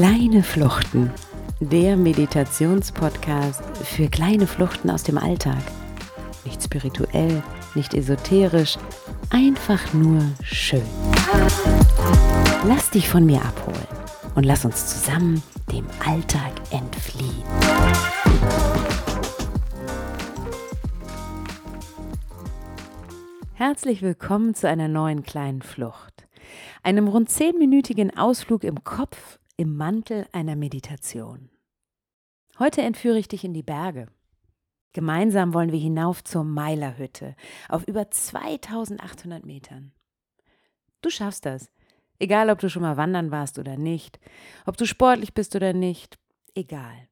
Kleine Fluchten, der Meditationspodcast für kleine Fluchten aus dem Alltag. Nicht spirituell, nicht esoterisch, einfach nur schön. Lass dich von mir abholen und lass uns zusammen dem Alltag entfliehen. Herzlich willkommen zu einer neuen kleinen Flucht, einem rund zehnminütigen Ausflug im Kopf im Mantel einer Meditation. Heute entführe ich dich in die Berge. Gemeinsam wollen wir hinauf zur Meilerhütte auf über 2800 Metern. Du schaffst das, egal ob du schon mal wandern warst oder nicht, ob du sportlich bist oder nicht, egal.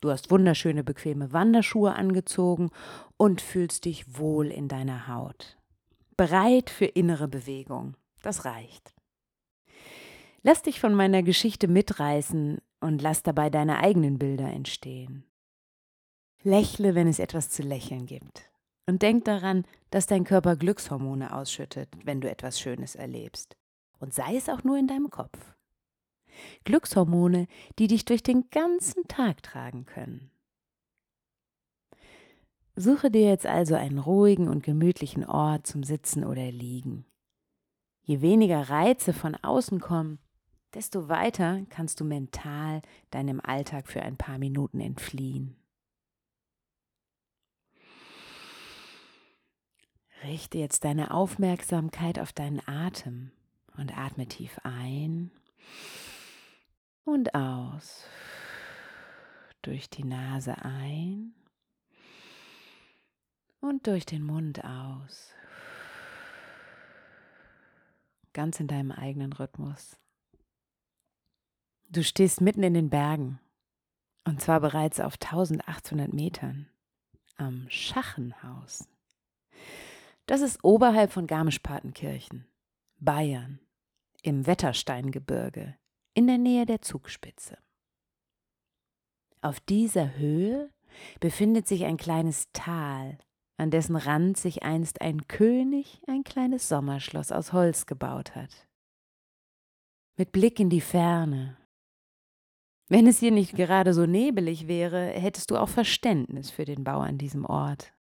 Du hast wunderschöne, bequeme Wanderschuhe angezogen und fühlst dich wohl in deiner Haut. Bereit für innere Bewegung. Das reicht. Lass dich von meiner Geschichte mitreißen und lass dabei deine eigenen Bilder entstehen. Lächle, wenn es etwas zu lächeln gibt. Und denk daran, dass dein Körper Glückshormone ausschüttet, wenn du etwas Schönes erlebst. Und sei es auch nur in deinem Kopf. Glückshormone, die dich durch den ganzen Tag tragen können. Suche dir jetzt also einen ruhigen und gemütlichen Ort zum Sitzen oder Liegen. Je weniger Reize von außen kommen, desto weiter kannst du mental deinem Alltag für ein paar Minuten entfliehen. Richte jetzt deine Aufmerksamkeit auf deinen Atem und atme tief ein und aus. Durch die Nase ein und durch den Mund aus. Ganz in deinem eigenen Rhythmus. Du stehst mitten in den Bergen und zwar bereits auf 1800 Metern am Schachenhaus. Das ist oberhalb von Garmisch-Partenkirchen, Bayern, im Wettersteingebirge, in der Nähe der Zugspitze. Auf dieser Höhe befindet sich ein kleines Tal, an dessen Rand sich einst ein König ein kleines Sommerschloss aus Holz gebaut hat. Mit Blick in die Ferne wenn es hier nicht gerade so nebelig wäre, hättest du auch Verständnis für den Bau an diesem Ort.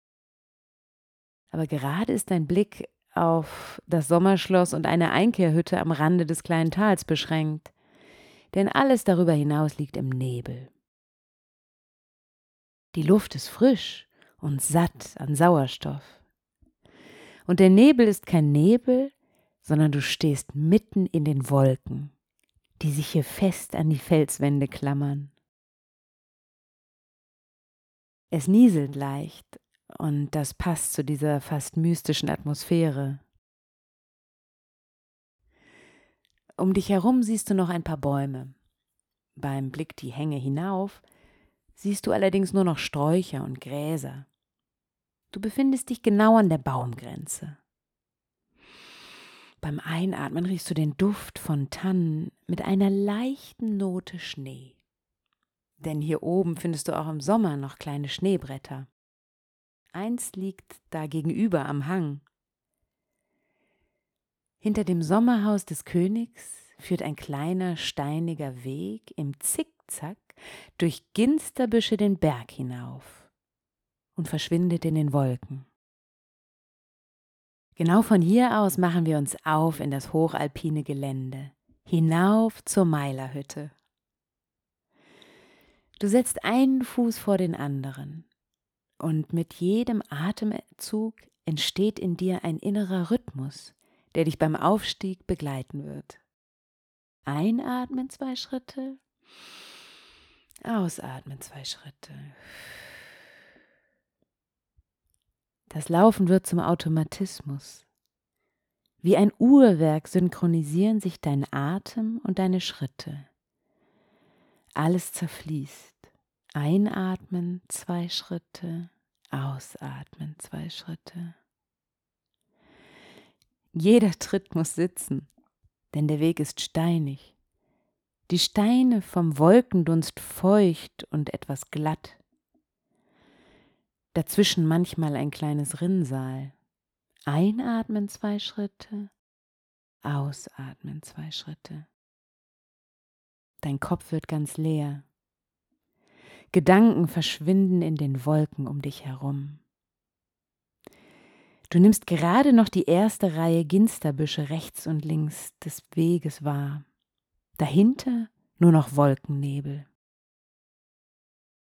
Aber gerade ist dein Blick auf das Sommerschloss und eine Einkehrhütte am Rande des kleinen Tals beschränkt, denn alles darüber hinaus liegt im Nebel. Die Luft ist frisch und satt an Sauerstoff. Und der Nebel ist kein Nebel, sondern du stehst mitten in den Wolken die sich hier fest an die Felswände klammern. Es nieselt leicht und das passt zu dieser fast mystischen Atmosphäre. Um dich herum siehst du noch ein paar Bäume. Beim Blick die Hänge hinauf siehst du allerdings nur noch Sträucher und Gräser. Du befindest dich genau an der Baumgrenze. Beim Einatmen riechst du den Duft von Tannen mit einer leichten Note Schnee. Denn hier oben findest du auch im Sommer noch kleine Schneebretter. Eins liegt da gegenüber am Hang. Hinter dem Sommerhaus des Königs führt ein kleiner steiniger Weg im Zickzack durch Ginsterbüsche den Berg hinauf und verschwindet in den Wolken. Genau von hier aus machen wir uns auf in das hochalpine Gelände, hinauf zur Meilerhütte. Du setzt einen Fuß vor den anderen und mit jedem Atemzug entsteht in dir ein innerer Rhythmus, der dich beim Aufstieg begleiten wird. Einatmen zwei Schritte, ausatmen zwei Schritte. Das Laufen wird zum Automatismus. Wie ein Uhrwerk synchronisieren sich dein Atem und deine Schritte. Alles zerfließt. Einatmen zwei Schritte, ausatmen zwei Schritte. Jeder Tritt muss sitzen, denn der Weg ist steinig. Die Steine vom Wolkendunst feucht und etwas glatt dazwischen manchmal ein kleines Rinnsal. Einatmen zwei Schritte, ausatmen zwei Schritte. Dein Kopf wird ganz leer. Gedanken verschwinden in den Wolken um dich herum. Du nimmst gerade noch die erste Reihe Ginsterbüsche rechts und links des Weges wahr. Dahinter nur noch Wolkennebel.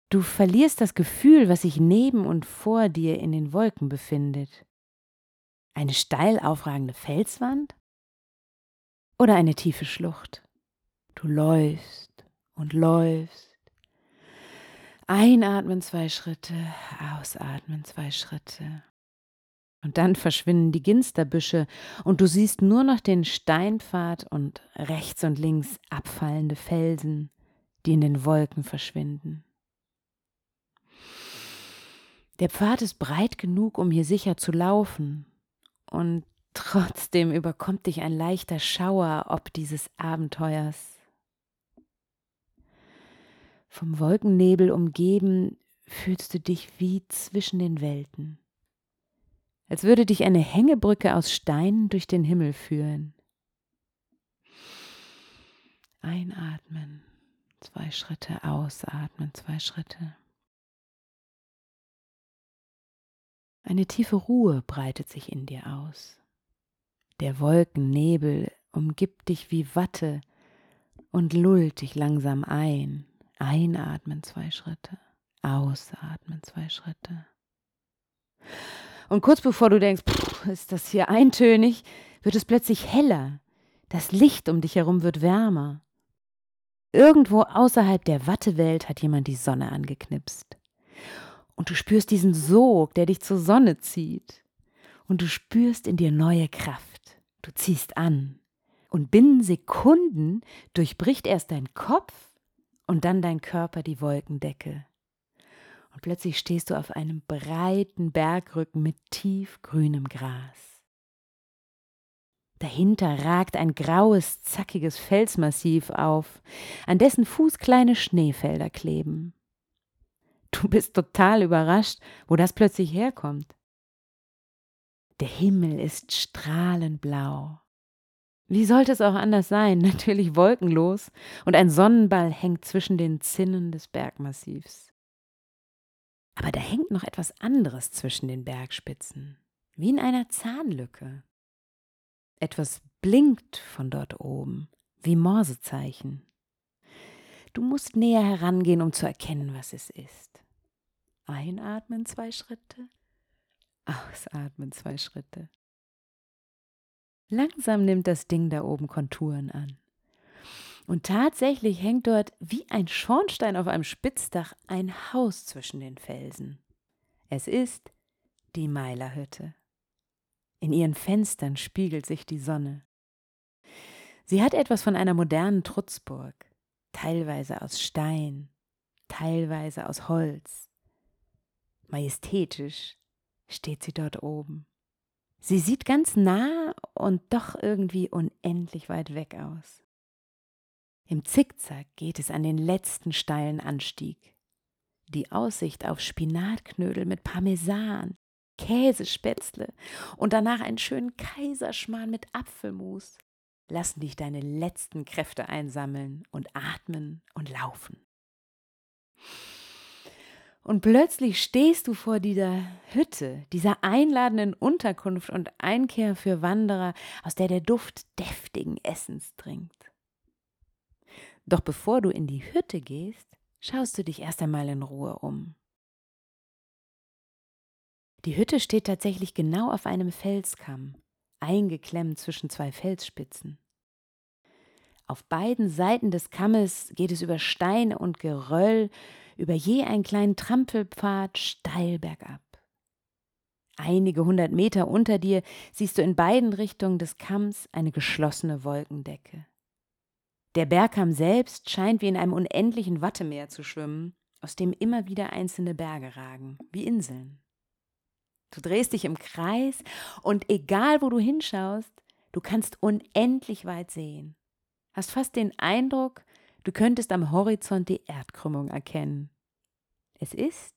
Du verlierst das Gefühl, was sich neben und vor dir in den Wolken befindet. Eine steil aufragende Felswand? Oder eine tiefe Schlucht? Du läufst und läufst. Einatmen zwei Schritte, ausatmen zwei Schritte. Und dann verschwinden die Ginsterbüsche und du siehst nur noch den Steinpfad und rechts und links abfallende Felsen, die in den Wolken verschwinden. Der Pfad ist breit genug, um hier sicher zu laufen, und trotzdem überkommt dich ein leichter Schauer ob dieses Abenteuers. Vom Wolkennebel umgeben fühlst du dich wie zwischen den Welten als würde dich eine Hängebrücke aus Steinen durch den Himmel führen. Einatmen, zwei Schritte, ausatmen, zwei Schritte. Eine tiefe Ruhe breitet sich in dir aus. Der Wolkennebel umgibt dich wie Watte und lullt dich langsam ein. Einatmen zwei Schritte, ausatmen zwei Schritte. Und kurz bevor du denkst, ist das hier eintönig, wird es plötzlich heller. Das Licht um dich herum wird wärmer. Irgendwo außerhalb der Wattewelt hat jemand die Sonne angeknipst. Und du spürst diesen Sog, der dich zur Sonne zieht. Und du spürst in dir neue Kraft. Du ziehst an. Und binnen Sekunden durchbricht erst dein Kopf und dann dein Körper die Wolkendecke und plötzlich stehst du auf einem breiten Bergrücken mit tiefgrünem Gras. Dahinter ragt ein graues, zackiges Felsmassiv auf, an dessen Fuß kleine Schneefelder kleben. Du bist total überrascht, wo das plötzlich herkommt. Der Himmel ist strahlend blau. Wie sollte es auch anders sein? Natürlich wolkenlos, und ein Sonnenball hängt zwischen den Zinnen des Bergmassivs. Aber da hängt noch etwas anderes zwischen den Bergspitzen, wie in einer Zahnlücke. Etwas blinkt von dort oben, wie Morsezeichen. Du musst näher herangehen, um zu erkennen, was es ist. Einatmen zwei Schritte, ausatmen zwei Schritte. Langsam nimmt das Ding da oben Konturen an. Und tatsächlich hängt dort wie ein Schornstein auf einem Spitzdach ein Haus zwischen den Felsen. Es ist die Meilerhütte. In ihren Fenstern spiegelt sich die Sonne. Sie hat etwas von einer modernen Trutzburg, teilweise aus Stein, teilweise aus Holz. Majestätisch steht sie dort oben. Sie sieht ganz nah und doch irgendwie unendlich weit weg aus. Im Zickzack geht es an den letzten steilen Anstieg. Die Aussicht auf Spinatknödel mit Parmesan, Käsespätzle und danach einen schönen Kaiserschmarrn mit Apfelmus lassen dich deine letzten Kräfte einsammeln und atmen und laufen. Und plötzlich stehst du vor dieser Hütte, dieser einladenden Unterkunft und Einkehr für Wanderer, aus der der Duft deftigen Essens dringt. Doch bevor du in die Hütte gehst, schaust du dich erst einmal in Ruhe um. Die Hütte steht tatsächlich genau auf einem Felskamm, eingeklemmt zwischen zwei Felsspitzen. Auf beiden Seiten des Kammes geht es über Steine und Geröll, über je einen kleinen Trampelpfad steil bergab. Einige hundert Meter unter dir siehst du in beiden Richtungen des Kamms eine geschlossene Wolkendecke. Der Bergkamm selbst scheint wie in einem unendlichen Wattemeer zu schwimmen, aus dem immer wieder einzelne Berge ragen, wie Inseln. Du drehst dich im Kreis und egal wo du hinschaust, du kannst unendlich weit sehen. Hast fast den Eindruck, du könntest am Horizont die Erdkrümmung erkennen. Es ist,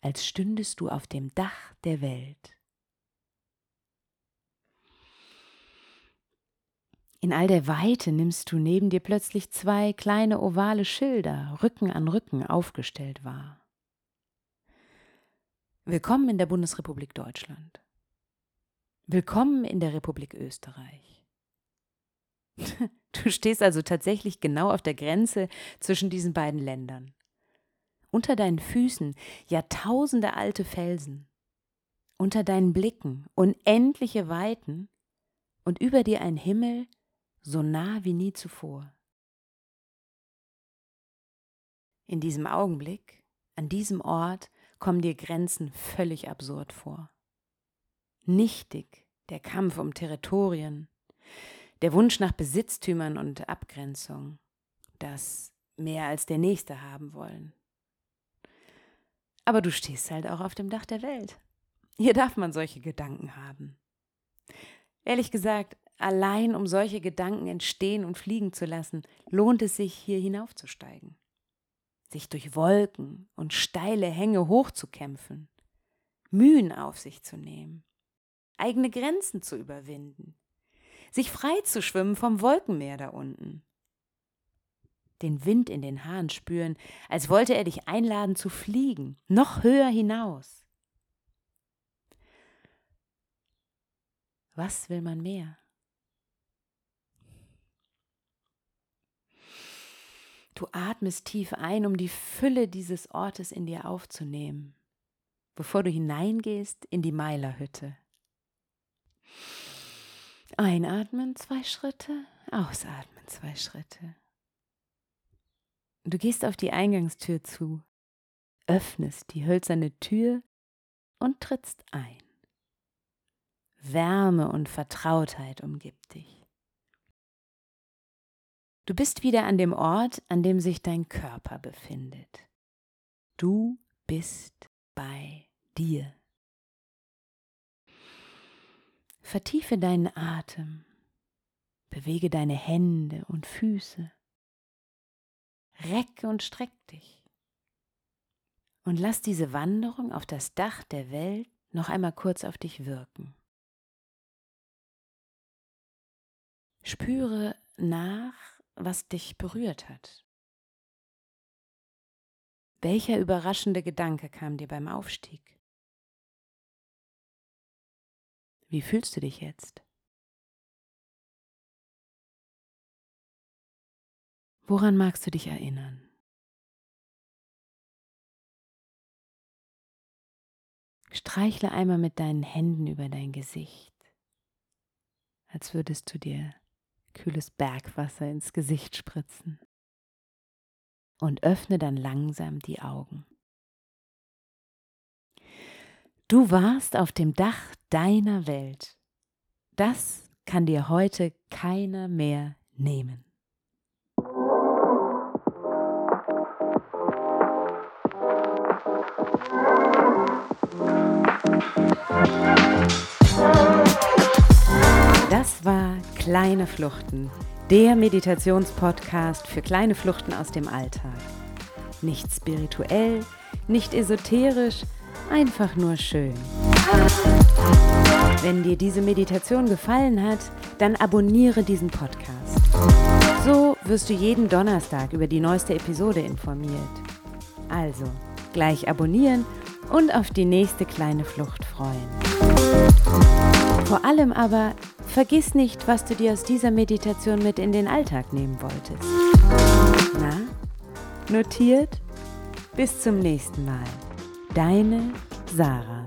als stündest du auf dem Dach der Welt. In all der Weite nimmst du neben dir plötzlich zwei kleine ovale Schilder, Rücken an Rücken aufgestellt wahr. Willkommen in der Bundesrepublik Deutschland. Willkommen in der Republik Österreich. Du stehst also tatsächlich genau auf der Grenze zwischen diesen beiden Ländern. Unter deinen Füßen jahrtausende alte Felsen, unter deinen Blicken unendliche Weiten und über dir ein Himmel so nah wie nie zuvor. In diesem Augenblick, an diesem Ort, kommen dir Grenzen völlig absurd vor. Nichtig der Kampf um Territorien, der Wunsch nach Besitztümern und Abgrenzung, das mehr als der Nächste haben wollen. Aber du stehst halt auch auf dem Dach der Welt. Hier darf man solche Gedanken haben. Ehrlich gesagt, allein um solche Gedanken entstehen und fliegen zu lassen, lohnt es sich, hier hinaufzusteigen. Sich durch Wolken und steile Hänge hochzukämpfen, Mühen auf sich zu nehmen, eigene Grenzen zu überwinden, sich frei zu schwimmen vom Wolkenmeer da unten. Den Wind in den Haaren spüren, als wollte er dich einladen zu fliegen, noch höher hinaus. Was will man mehr? Du atmest tief ein, um die Fülle dieses Ortes in dir aufzunehmen, bevor du hineingehst in die Meilerhütte. Einatmen zwei Schritte, ausatmen zwei Schritte. Du gehst auf die Eingangstür zu, öffnest die hölzerne Tür und trittst ein. Wärme und Vertrautheit umgibt dich. Du bist wieder an dem Ort, an dem sich dein Körper befindet. Du bist bei dir. Vertiefe deinen Atem, bewege deine Hände und Füße, recke und streck dich und lass diese Wanderung auf das Dach der Welt noch einmal kurz auf dich wirken. Spüre nach, was dich berührt hat. Welcher überraschende Gedanke kam dir beim Aufstieg? Wie fühlst du dich jetzt? Woran magst du dich erinnern? Streichle einmal mit deinen Händen über dein Gesicht, als würdest du dir kühles Bergwasser ins Gesicht spritzen. Und öffne dann langsam die Augen. Du warst auf dem Dach deiner Welt. Das kann dir heute keiner mehr nehmen. Kleine Fluchten, der Meditationspodcast für kleine Fluchten aus dem Alltag. Nicht spirituell, nicht esoterisch, einfach nur schön. Wenn dir diese Meditation gefallen hat, dann abonniere diesen Podcast. So wirst du jeden Donnerstag über die neueste Episode informiert. Also, gleich abonnieren und auf die nächste kleine Flucht freuen. Vor allem aber, vergiss nicht, was du dir aus dieser Meditation mit in den Alltag nehmen wolltest. Na, notiert? Bis zum nächsten Mal. Deine Sarah.